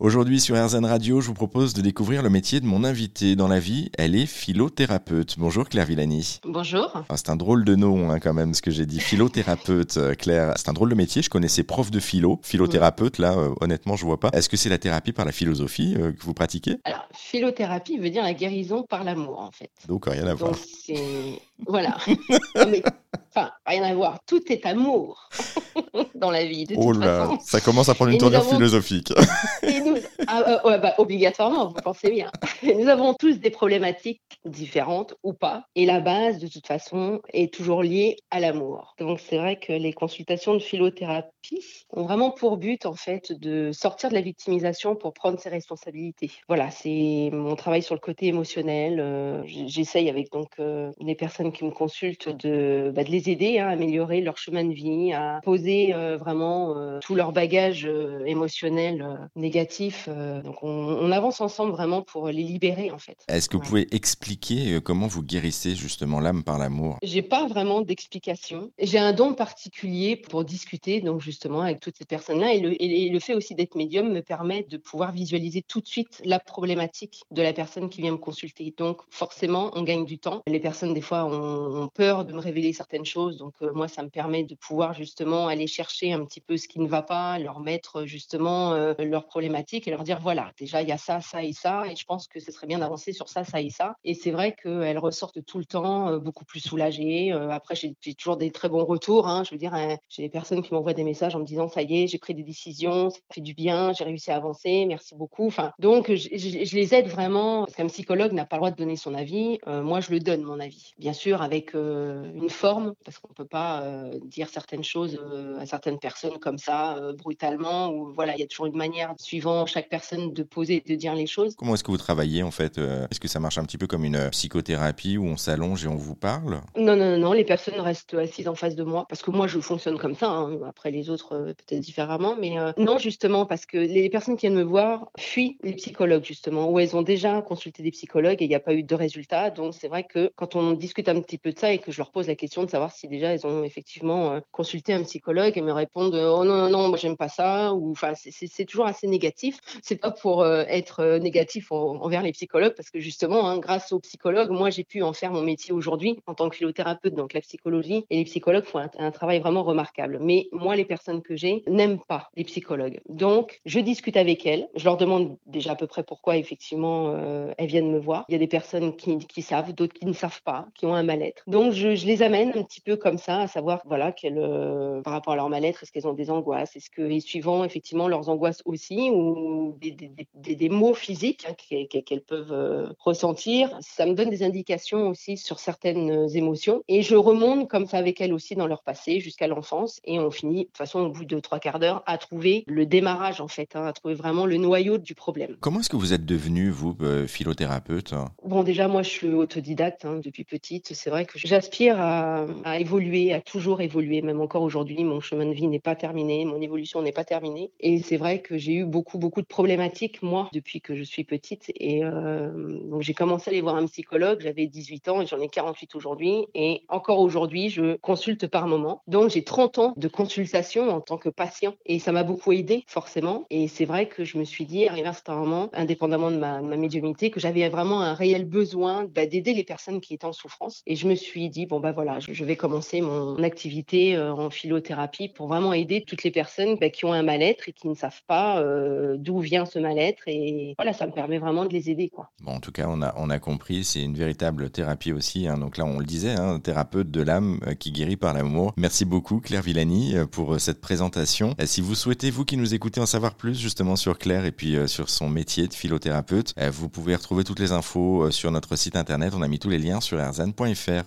Aujourd'hui sur RZN Radio, je vous propose de découvrir le métier de mon invité. Dans la vie, elle est philothérapeute. Bonjour Claire Villani. Bonjour. Ah, c'est un drôle de nom hein, quand même ce que j'ai dit. Philothérapeute, euh, Claire. C'est un drôle de métier. Je connaissais prof de philo. Philothérapeute, là, euh, honnêtement, je vois pas. Est-ce que c'est la thérapie par la philosophie euh, que vous pratiquez? Alors, philothérapie veut dire la guérison par l'amour, en fait. Donc rien à voir. Donc, c'est... Voilà. mais, enfin, rien à voir. Tout est amour dans la vie. De oh là, façon. ça commence à prendre une tournure avons- philosophique. Et nous- Ah, euh, bah, obligatoirement, vous pensez bien. Nous avons tous des problématiques différentes ou pas. Et la base, de toute façon, est toujours liée à l'amour. Donc, c'est vrai que les consultations de philothérapie ont vraiment pour but, en fait, de sortir de la victimisation pour prendre ses responsabilités. Voilà, c'est mon travail sur le côté émotionnel. Euh, J'essaye avec donc euh, les personnes qui me consultent de, bah, de les aider à améliorer leur chemin de vie, à poser euh, vraiment euh, tout leur bagage euh, émotionnel euh, négatif. Euh. donc on, on avance ensemble vraiment pour les libérer en fait. Est-ce que vous Ouais. pouvez expliquer euh, comment vous guérissez justement l'âme par l'amour? J'ai pas vraiment d'explication. J'ai un don particulier pour discuter donc justement avec toutes ces personnes-là et le, et- et le fait aussi d'être médium me permet de pouvoir visualiser tout de suite la problématique de la personne qui vient me consulter. Donc forcément, on gagne du temps. Les personnes des fois ont, ont peur de me révéler certaines choses, donc euh, moi ça me permet de pouvoir justement aller chercher un petit peu ce qui ne va pas, leur mettre justement euh, leurs problématiques et leur dire voilà déjà il y a ça, ça et ça et je pense que ce serait bien d'avancer sur ça, ça et ça. Et c'est vrai qu'elles ressortent tout le temps euh, beaucoup plus soulagées. Euh, après j'ai toujours des très bons retours. hein. Je veux dire, hein, j'ai des personnes qui m'envoient des messages en me disant ça y est, j'ai pris des décisions, ça fait du bien, j'ai réussi à avancer, merci beaucoup. Enfin, donc je, les aide vraiment parce qu'un psychologue n'a pas le droit de donner son avis. Euh, moi, je le donne mon avis, bien sûr avec une forme parce qu'on peut pas dire certaines choses à certaines personnes comme ça brutalement. Ou voilà, il y a toujours une manière suivant chaque personne de poser et de dire les choses. Comment est-ce que vous travaillez en fait euh, Est-ce que ça marche un petit peu comme une euh, psychothérapie où on s'allonge et on vous parle? Non, non, non, les personnes restent assises en face de moi parce que moi, je fonctionne comme ça. hein. Après, les autres, euh, peut-être différemment. Mais euh, non, justement, parce que les personnes qui viennent me voir fuient les psychologues, justement, où elles ont déjà consulté des psychologues et il n'y a pas eu de résultat. Donc, c'est vrai que quand on discute un petit peu de ça et que je leur pose la question de savoir si déjà elles ont effectivement euh, consulté un psychologue, elles me répondent Oh non, non, non, moi, j'aime pas ça. Ou enfin, c'est toujours assez négatif. C'est pas pour euh, être euh, négatif en- envers les psychologues parce que justement, hein, grâce aux psychologues, moi, j'ai pu en faire mon métier aujourd'hui en tant que philothérapeute. Donc, la psychologie et les psychologues font un, travail vraiment remarquable. Mais moi, les personnes que j'ai n'aiment pas les psychologues. Donc, je discute avec elles. Je leur demande déjà à peu près pourquoi, effectivement, euh, elles viennent me voir. Il y a des personnes qui, savent, d'autres qui ne savent pas, qui ont un mal-être. Donc, je, les amène un petit peu comme ça, à savoir, voilà, par rapport à leur mal-être, est-ce qu'elles ont des angoisses? Est-ce que, et suivant, effectivement, leurs angoisses aussi, ou des, des, des- maux physiques hein, qu'elles peuvent euh, ressentir, ça me donne des indications aussi sur certaines euh, émotions. Et je remonte comme ça avec elles aussi dans leur passé jusqu'à l'enfance. Et on finit, de toute façon, au bout de trois quarts d'heure, à trouver le démarrage, en fait, hein, à trouver vraiment le noyau du problème. Comment est-ce que vous êtes devenu, vous, euh, philothérapeute? Bon, déjà, moi, je suis autodidacte hein, depuis petite. C'est vrai que j'aspire à, à évoluer, à toujours évoluer. Même encore aujourd'hui, mon chemin de vie n'est pas terminé, mon évolution n'est pas terminée. Et c'est vrai que j'ai eu beaucoup, beaucoup de problématiques, moi, depuis que je suis petite. Et euh, donc, j'ai commencé à aller voir un psychologue. J'avais 18 ans et j'en ai 48 aujourd'hui. Et encore aujourd'hui, je consulte par moment. Donc, j'ai 30 ans de consultation en tant que patient. Et ça m'a beaucoup aidé, forcément. Et c'est vrai que je me suis dit, arrivé à un certain moment, indépendamment de ma, de médiumnité, que j'avais vraiment un réel besoin bah, d'aider les personnes qui étaient en souffrance. Et je me suis dit, bon, bah voilà, je, je vais commencer mon activité euh, en philothérapie pour vraiment aider toutes les personnes bah, qui ont un mal-être et qui ne savent pas euh, d'où vient ce mal-être. Et voilà, ça me permet vraiment de les aider, quoi. Bon, en tout cas, on a, on a compris, c'est une véritable thérapie aussi. hein. Donc là, on le disait, hein, thérapeute de l'âme euh, qui guérit par l'amour. Merci beaucoup, Claire Villani, euh, pour euh, cette présentation. Si vous souhaitez, vous qui nous écoutez, en savoir plus justement sur Claire et puis sur son métier de philothérapeute, vous pouvez retrouver toutes les infos sur notre site internet. On a mis tous les liens sur erzan.fr.